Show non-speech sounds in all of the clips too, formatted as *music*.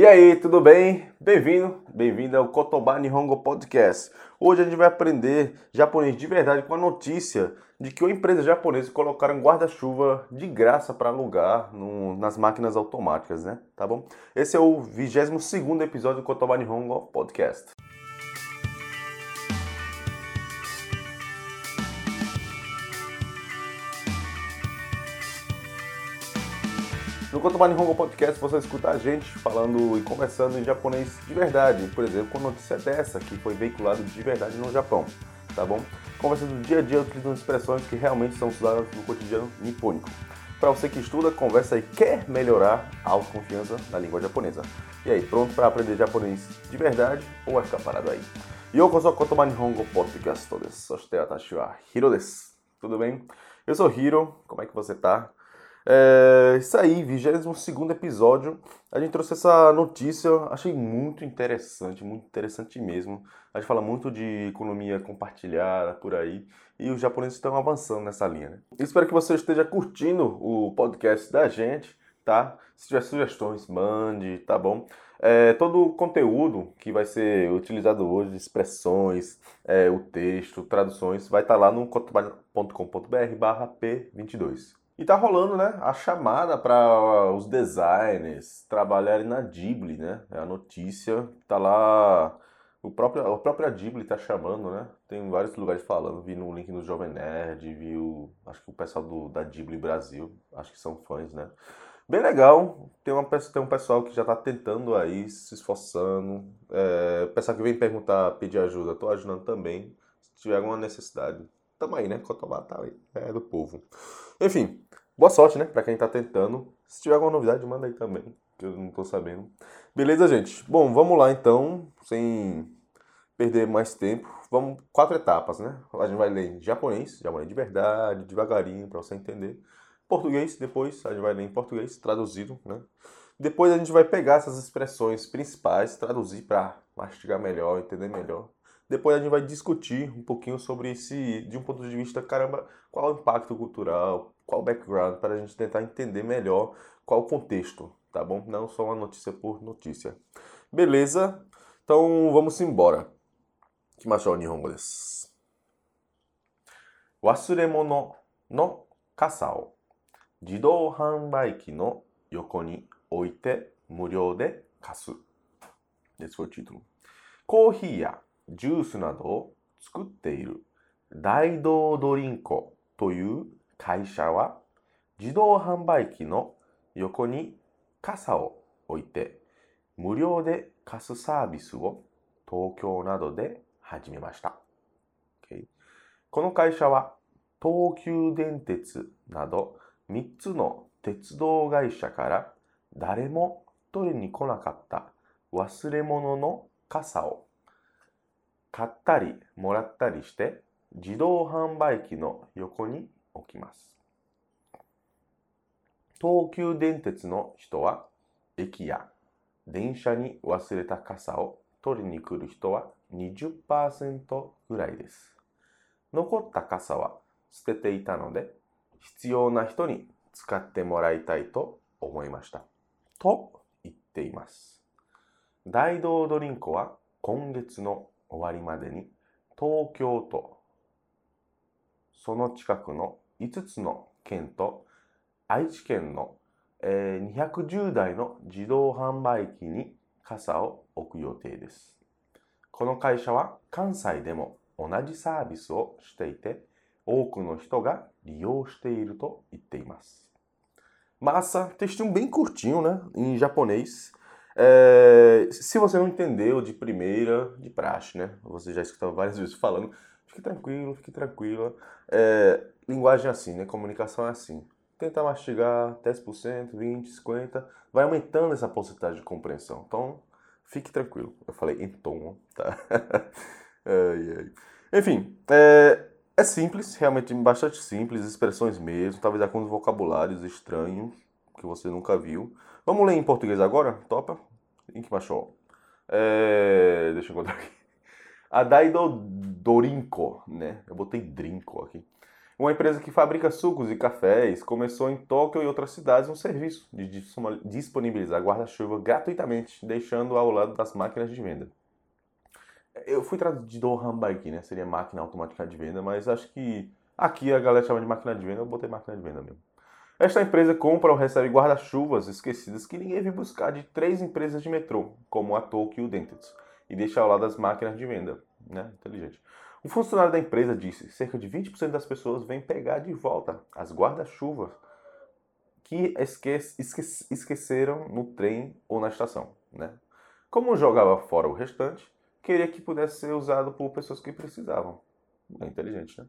E aí, tudo bem? Bem-vindo, bem-vindo ao Kotoba Nihongo Podcast. Hoje a gente vai aprender japonês de verdade com a notícia de que uma empresa japonesa colocaram guarda-chuva de graça para alugar no, nas máquinas automáticas, né? Tá bom? Esse é o 22 segundo episódio do Kotoba Nihongo Podcast. No Kotoba Nihongo Podcast você escuta a gente falando e conversando em japonês de verdade. Por exemplo, com notícia dessa que foi veiculada de verdade no Japão, tá bom? Conversando do dia a dia utilizando expressões que realmente são usadas no cotidiano nipônico. Para você que estuda, conversa e quer melhorar a autoconfiança na língua japonesa. E aí, pronto para aprender japonês de verdade ou vai ficar parado aí? Yokoso Kotoba Nihongo Podcast desu. Soshite watashi wa Hiro desu. Tudo bem? Eu sou Hiro, como é que você tá? É, isso aí, 22 episódio. A gente trouxe essa notícia, achei muito interessante, muito interessante mesmo. A gente fala muito de economia compartilhada por aí e os japoneses estão avançando nessa linha. Né? Espero que você esteja curtindo o podcast da gente, tá? Se tiver sugestões, mande, tá bom? É, todo o conteúdo que vai ser utilizado hoje, expressões, é, o texto, traduções, vai estar lá no combr barra P22. E tá rolando, né, a chamada para os designers trabalharem na Ghibli, né? É a notícia, tá lá o próprio, a própria Ghibli tá chamando, né? Tem vários lugares falando, vi no link do Jovem Nerd, viu, acho que o pessoal do, da Ghibli Brasil, acho que são fãs, né? Bem legal, tem, uma, tem um pessoal que já tá tentando aí, se esforçando, é, pessoal que vem perguntar, pedir ajuda, tô ajudando também, se tiver alguma necessidade, tamo aí, né? Cotomar tá aí, é do povo. Enfim, boa sorte, né? Pra quem tá tentando. Se tiver alguma novidade, manda aí também, que eu não tô sabendo. Beleza, gente? Bom, vamos lá então, sem perder mais tempo. Vamos, quatro etapas, né? A gente vai ler em japonês, japonês de verdade, devagarinho, para você entender. Português, depois a gente vai ler em português, traduzido, né? Depois a gente vai pegar essas expressões principais, traduzir para mastigar melhor, entender melhor. Depois a gente vai discutir um pouquinho sobre esse, de um ponto de vista, caramba, qual é o impacto cultural, qual o background para a gente tentar entender melhor qual o contexto, tá bom? Não só uma notícia por notícia. Beleza? Então vamos embora. Kimashou nihongo desu. Wasuremono no kasao. Jidou hanbai no yoko ni oite muryou de kasu. Esse foi o título. Coffee ya juice nado o tsukutte iru daido dorinko to 会社は自動販売機の横に傘を置いて無料で貸すサービスを東京などで始めました。Okay、この会社は東急電鉄など3つの鉄道会社から誰も取りに来なかった忘れ物の傘を買ったりもらったりして自動販売機の横に置きます。東急電鉄の人は駅や電車に忘れた傘を取りに来る人は20%ぐらいです。残った傘は捨てていたので必要な人に使ってもらいたいと思いました。と言っています。大道ドリンクは今月の終わりまでに東京都その近くの5つの県と愛知県の、210台の自動販売機に傘を置く予定です。この会社は関西でも同じサービスをしていて多くの人が利用していると言っています。Massa, textinho bem curtinho, né? Em japonês. É, se você não entendeu de primeira, de praxe, né? Você já escutou várias vezes falando, fique tranquilo, fique tranquila. É, linguagem é assim, né? Comunicação é assim. Tenta mastigar 10%, 20%, 50%, vai aumentando essa porcentagem de compreensão. Então, fique tranquilo. Eu falei em tom, tá? *laughs* ai, ai. Enfim, é, é simples, realmente bastante simples, expressões mesmo, talvez alguns vocabulários estranhos que você nunca viu. Vamos ler em português agora? Topa? Ikimashou. É... Deixa eu encontrar aqui. A Daido Dorinko, né? Eu botei Drinko aqui. Uma empresa que fabrica sucos e cafés começou em Tóquio e outras cidades um serviço de disponibilizar guarda-chuva gratuitamente, deixando ao lado das máquinas de venda. Eu fui traduzido Hamba aqui, né? Seria máquina automática de venda, mas acho que aqui a galera chama de máquina de venda, eu botei máquina de venda mesmo. Esta empresa compra ou recebe guarda-chuvas esquecidas que ninguém viu buscar de três empresas de metrô, como a Tokyo Dentetsu, e deixa ao lado das máquinas de venda. Né? Inteligente. Um funcionário da empresa disse cerca de 20% das pessoas vêm pegar de volta as guarda-chuvas que esque esque esqueceram no trem ou na estação. Né? Como jogava fora o restante, queria que pudesse ser usado por pessoas que precisavam. É inteligente, né?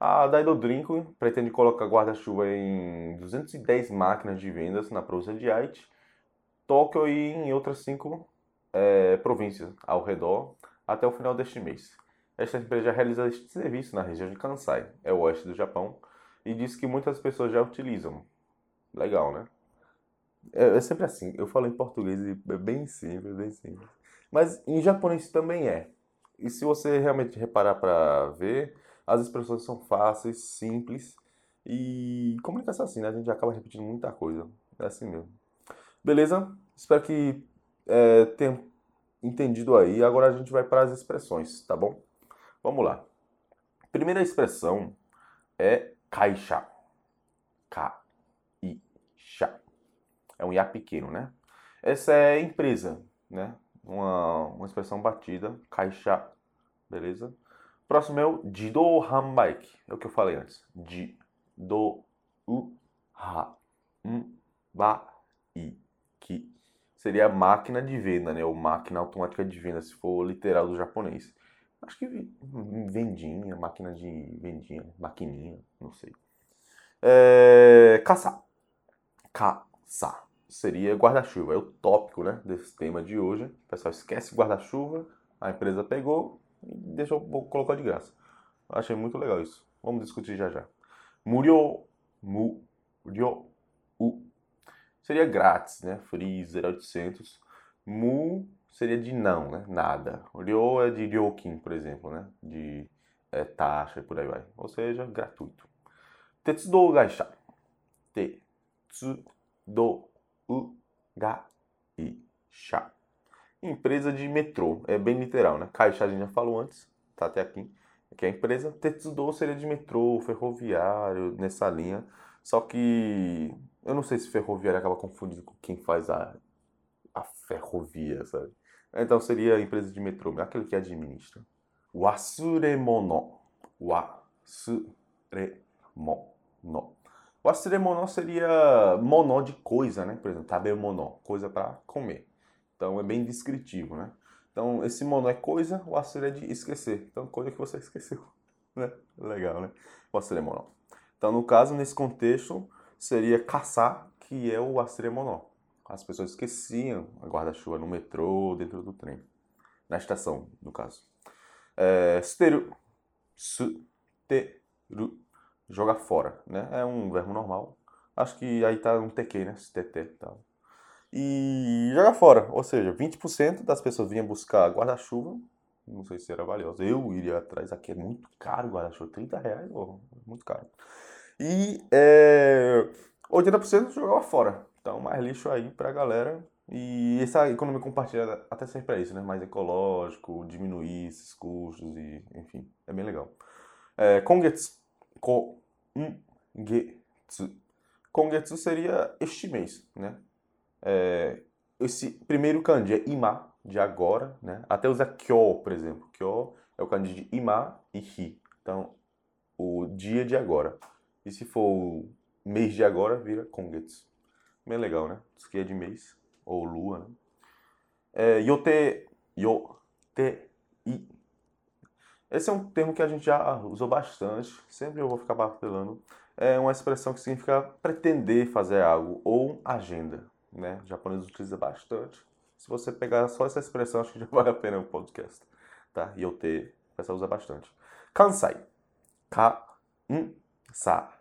A Daido Drink pretende colocar guarda-chuva em 210 máquinas de vendas na província de Aichi, Tóquio e em outras cinco é, províncias ao redor até o final deste mês. Esta empresa já realiza este serviço na região de Kansai, é o oeste do Japão, e diz que muitas pessoas já utilizam. Legal, né? É, é sempre assim, eu falo em português e é bem simples, bem simples. Mas em japonês também é. E se você realmente reparar para ver, as expressões são fáceis, simples e comunicação assim, né? A gente acaba repetindo muita coisa. É assim mesmo. Beleza? Espero que é, tenham entendido aí. Agora a gente vai para as expressões, tá bom? Vamos lá. Primeira expressão é caixa. Caixa. É um IA pequeno, né? Essa é empresa, né? Uma, uma expressão batida, caixa, beleza? Próximo é o Jido Hanbaiki. É o que eu falei antes. Jido Hanbaiki. Seria máquina de venda, né? Ou máquina automática de venda, se for literal do japonês. Acho que vendinha, máquina de vendinha, maquininha, não sei. É, caçar. Caçar. Seria guarda-chuva. É o tópico né, desse tema de hoje. O pessoal esquece guarda-chuva, a empresa pegou e deixou, colocou de graça. Achei muito legal isso. Vamos discutir já já. Murió. Murió. U. Seria grátis, né? Free 0800. Mu seria de não, né? Nada. Ryo é de ryokin, por exemplo, né? De é, taxa e por aí vai. Ou seja, gratuito. Tetsudou gaisha. Tetsudou gaisha. Empresa de metrô. É bem literal, né? Caixa a gente já falou antes. Tá até aqui. Que é a empresa Tetsudou seria de metrô, ferroviário, nessa linha. Só que eu não sei se ferroviário acaba confundindo com quem faz a, a ferrovia, sabe? Então seria a empresa de metrô, aquele que administra. Wasuremono. Wasuremono. Wasuremono seria mono de coisa, né? Por exemplo, tabemono, coisa para comer. Então é bem descritivo, né? Então esse mono é coisa, o asure é de esquecer. Então coisa que você *laughs* esqueceu, né? Legal, né? Wasuremono. Então no caso, nesse contexto, seria caçar, que é o assuremono as pessoas esqueciam a guarda-chuva no metrô, dentro do trem. Na estação, no caso. É, steru. Steru. Jogar fora, né? É um verbo normal. Acho que aí tá um TQ, né? STT e tal. E jogar fora. Ou seja, 20% das pessoas vinham buscar guarda-chuva. Não sei se era valioso. Eu iria atrás. Aqui é muito caro guarda-chuva. 30 reais, oh, muito caro. E é, 80% jogava fora. Então, mais lixo aí pra galera. E essa economia compartilhada até sempre é isso, né? Mais ecológico, diminuir esses custos e, enfim, é bem legal. É, kongetsu. Kongetsu. Kongetsu seria este mês, né? É, esse primeiro kanji é ima, de agora, né? Até usa kyo, por exemplo. Kyo é o kanji de ima e hi. Então, o dia de agora. E se for o mês de agora, vira kongetsu. Bem legal, né? Isso aqui é de mês, ou lua, né? É, yote, yote, i. Esse é um termo que a gente já usou bastante, sempre eu vou ficar martelando. É uma expressão que significa pretender fazer algo, ou agenda, né? O japonês utiliza bastante. Se você pegar só essa expressão, acho que já *laughs* vale a pena o podcast, tá? Yote, o usa bastante. Kansai. Ka, n, sa,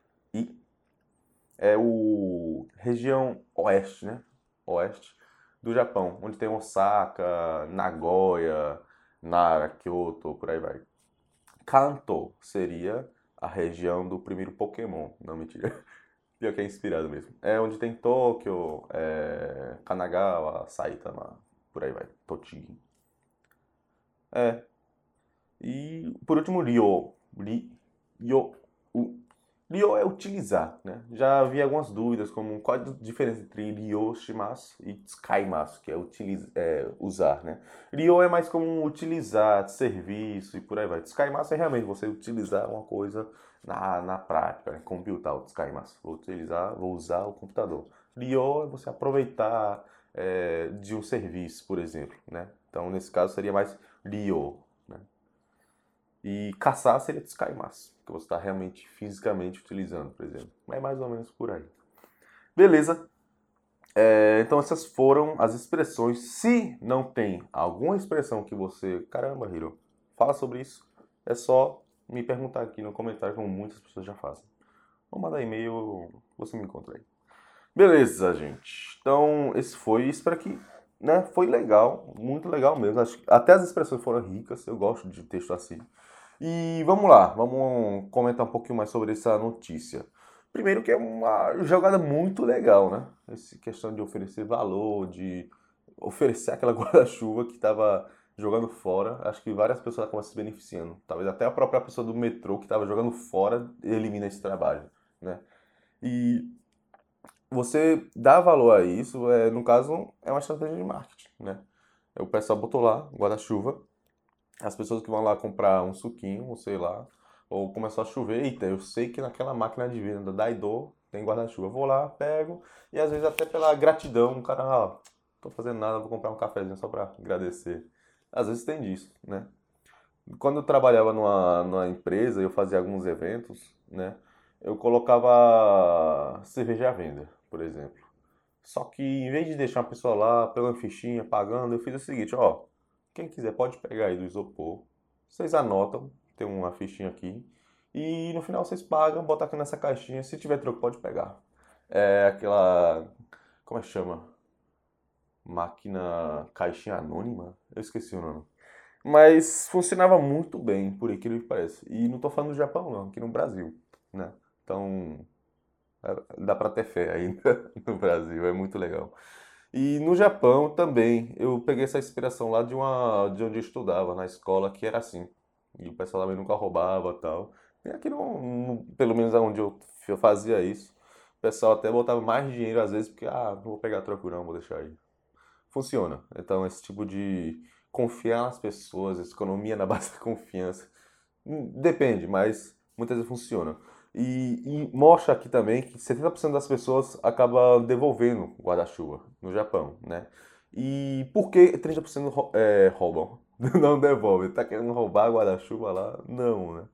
é o região oeste, né? Oeste do Japão, onde tem Osaka, Nagoya, Nara, Kyoto, por aí vai. Kanto seria a região do primeiro Pokémon. Não, mentira. *laughs* Pior que é inspirado mesmo. É onde tem Tóquio, é, Kanagawa, Saitama, por aí vai. Tochigi. É. E por último, Ryo. Ryo. Ryo é utilizar, né? Já havia algumas dúvidas, como qual a diferença entre Ryo Shimasu e Tsukaimasu, que é, utiliza, é, usar, né? Ryo é mais como utilizar, serviço e por aí vai. Tsukaimasu é realmente você utilizar uma coisa na, na prática, né? computar o Tsukaimasu. Vou utilizar, vou usar o computador. Ryo é você aproveitar é, de um serviço, por exemplo, né? Então, nesse caso, seria mais né? E caçar seria Tsukaimasu que você está realmente fisicamente utilizando, por exemplo. É mais ou menos por aí. Beleza. É, então essas foram as expressões. Se não tem alguma expressão que você, caramba, Hiro, fala sobre isso, é só me perguntar aqui no comentário, como muitas pessoas já fazem. Ou mandar e-mail, você me encontra aí. Beleza, gente. Então esse foi. Espero que né, foi legal, muito legal mesmo. Acho, até as expressões foram ricas. Eu gosto de texto assim. E vamos lá, vamos comentar um pouquinho mais sobre essa notícia. Primeiro que é uma jogada muito legal, né? Essa questão de oferecer valor, de oferecer aquela *laughs* guarda-chuva que estava jogando fora. Acho que várias pessoas acabam se beneficiando. Talvez até a própria pessoa do metrô que estava jogando fora elimina esse trabalho, né? E você dá valor a isso, é, no caso, é uma estratégia de marketing, né? O pessoal botou lá, guarda-chuva, as pessoas que vão lá comprar um suquinho, ou sei lá, ou começou a chover, eita, eu sei que naquela máquina de venda da Daido tem guarda-chuva. Vou lá, pego, e às vezes até pela gratidão, o cara, ó, tô fazendo nada, vou comprar um cafezinho só para agradecer. Às vezes tem disso, né? Quando eu trabalhava numa, numa empresa, eu fazia alguns eventos, né? Eu colocava cerveja à venda, por exemplo. Só que em vez de deixar uma pessoa lá, pegando fichinha, pagando, eu fiz o seguinte, ó, quem quiser pode pegar aí do isopor. Vocês anotam, tem uma fichinha aqui. E no final vocês pagam, botam aqui nessa caixinha. Se tiver troco, pode pegar. É aquela. Como é que chama? Máquina caixinha anônima? Eu esqueci o nome. Mas funcionava muito bem, por incrível que pareça. E não tô falando do Japão, não, aqui no Brasil, né? Então, é, dá pra ter fé ainda *laughs* no Brasil, é muito legal. E no Japão também, eu peguei essa inspiração lá de, uma, de onde eu estudava, na escola, que era assim. E o pessoal também nunca roubava tal. E aqui, no, pelo menos onde eu, eu fazia isso, o pessoal até botava mais dinheiro às vezes, porque, ah, não vou pegar troco não, vou deixar aí. Funciona. Então, esse tipo de confiar nas pessoas, economia na base da confiança, hum, depende, mas muitas vezes funciona. E, e, mostra aqui também que 70% das pessoas acaba devolvendo guarda-chuva no Japão, né? E por que 30% é, roubam? *laughs* Não devolvem. Tá querendo roubar guarda-chuva lá? Não, né?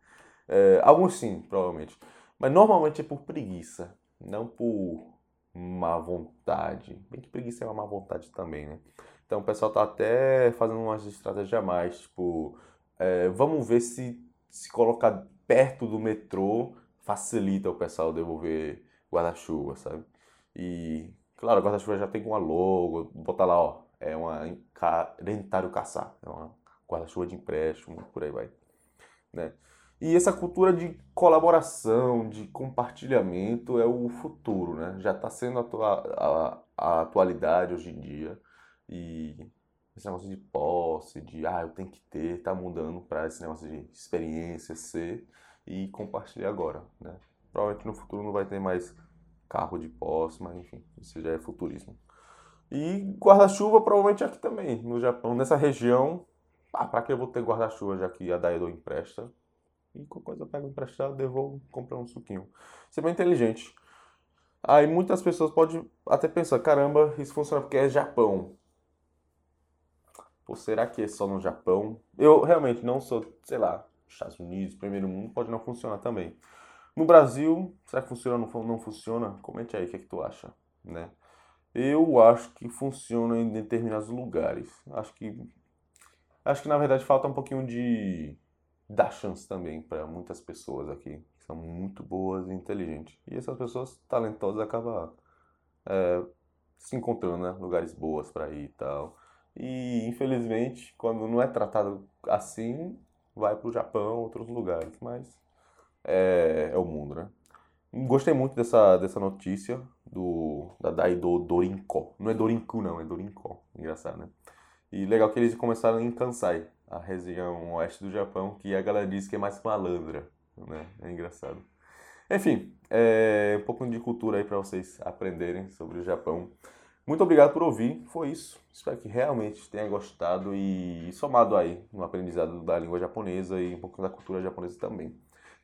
É, alguns sim, provavelmente. Mas normalmente é por preguiça, não por má vontade. Bem que preguiça é uma má vontade também, né? Então o pessoal tá até fazendo umas estratégias a mais, tipo, é, vamos ver se se colocar perto do metrô facilita o pessoal devolver guarda-chuva, sabe? E, claro, guarda-chuva já tem uma logo, botar lá, ó, é uma rentário caçar, é uma guarda-chuva de empréstimo, por aí vai, né? E essa cultura de colaboração, de compartilhamento é o futuro, né? Já está sendo a, a, a, atualidade hoje em dia. E esse negócio de posse, de ah, eu tenho que ter, tá mudando para esse negócio de experiência ser e compartilhar agora, né? Provavelmente no futuro não vai ter mais carro de posse, mas enfim, isso já é futurismo. E guarda-chuva provavelmente aqui também, no Japão, nessa região. Ah, para que eu vou ter guarda-chuva já que a Daido empresta? E qualquer coisa eu pego emprestado, devolvo, compro um suquinho. Isso é bem inteligente. Aí muitas pessoas podem até pensar, caramba, isso funciona porque é Japão. Pô, será que é só no Japão? Eu realmente não sou, sei lá, Estados Unidos, primeiro mundo, pode não funcionar também. No Brasil, será que funciona ou não funciona? Comente aí o que, é que tu acha, né? Eu acho que funciona em determinados lugares. Acho que acho que na verdade falta um pouquinho de dar chance também para muitas pessoas aqui que são muito boas e inteligentes. E essas pessoas talentosas acabam é, se encontrando, né? Lugares boas para ir e tal. E infelizmente, quando não é tratado assim, vai para o Japão, outros lugares. Mas é, é o mundo, né? Gostei muito dessa, dessa notícia do, da Daido Dorinko. Não é Dorinko, não, é Dorinko. Engraçado, né? E legal que eles começaram em Kansai, a região oeste do Japão, que a galera diz que é mais malandra, né? É engraçado. Enfim, é um pouco de cultura aí para vocês aprenderem sobre o Japão. Muito obrigado por ouvir, foi isso. Espero que realmente tenha gostado e somado aí no aprendizado da língua japonesa e um pouco da cultura japonesa também.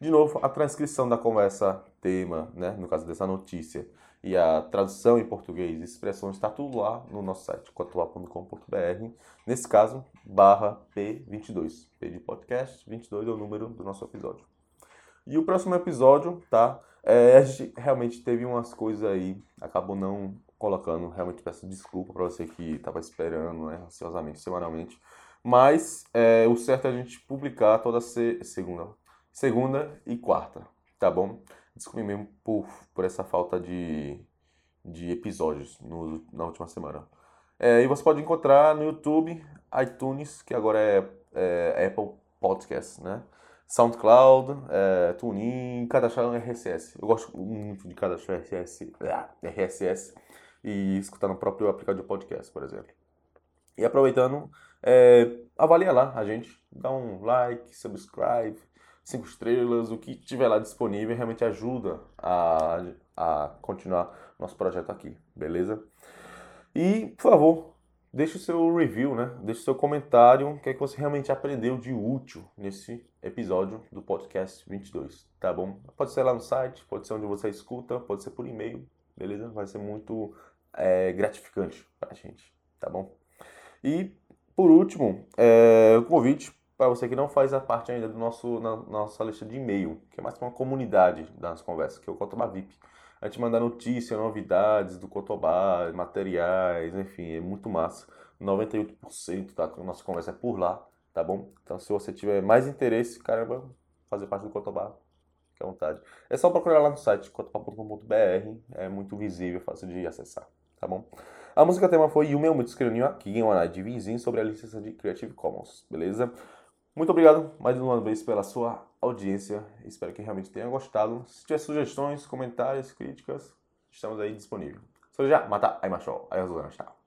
De novo, a transcrição da conversa, tema, né, no caso dessa notícia, e a tradução em português, expressões, está tudo lá no nosso site, cotoar.com.br. Nesse caso, barra P22. P de podcast, 22 é o número do nosso episódio. E o próximo episódio, tá? É, a gente realmente teve umas coisas aí, acabou não colocando, realmente peço desculpa para você que estava esperando, né, ansiosamente, semanalmente. Mas é, o certo é a gente publicar toda se segunda, segunda e quarta, tá bom? Desculpe mesmo por, por essa falta de, de episódios no, na última semana. É, e você pode encontrar no YouTube, iTunes, que agora é, é Apple Podcast, né? SoundCloud, é, TuneIn, cadastrar RSS. Eu gosto muito de cadastrar RSS, RSS e escutar no próprio aplicativo de podcast, por exemplo. E aproveitando, é, avalia lá a gente, dá um like, subscribe, cinco estrelas, o que tiver lá disponível realmente ajuda a, a continuar nosso projeto aqui, beleza? E, por favor, deixe o seu review, né? Deixe o seu comentário, o que é que você realmente aprendeu de útil nesse episódio do podcast 22, tá bom? Pode ser lá no site, pode ser onde você escuta, pode ser por e-mail, beleza? Vai ser muito é, gratificante pra gente, tá bom? E, por último, é, o convite para você que não faz a parte ainda do nosso na, nossa lista de e-mail, que é mais uma comunidade das conversas, que é o Cotobá VIP. A gente manda notícias, novidades do Cotobá, materiais, enfim, é muito massa. 98% da nossa conversa é por lá, tá bom? Então, se você tiver mais interesse, caramba, fazer parte do Cotobá, Fique à vontade. É só procurar lá no site cotopá.com.br, é muito visível, fácil de acessar, tá bom? A música tema foi o meu muito escrevinho aqui em One de Vizinho sobre a licença de Creative Commons, beleza? Muito obrigado mais uma vez pela sua audiência. Espero que realmente tenha gostado. Se tiver sugestões, comentários, críticas, estamos aí disponíveis. Sou já, mata, aí macho, aí as tchau.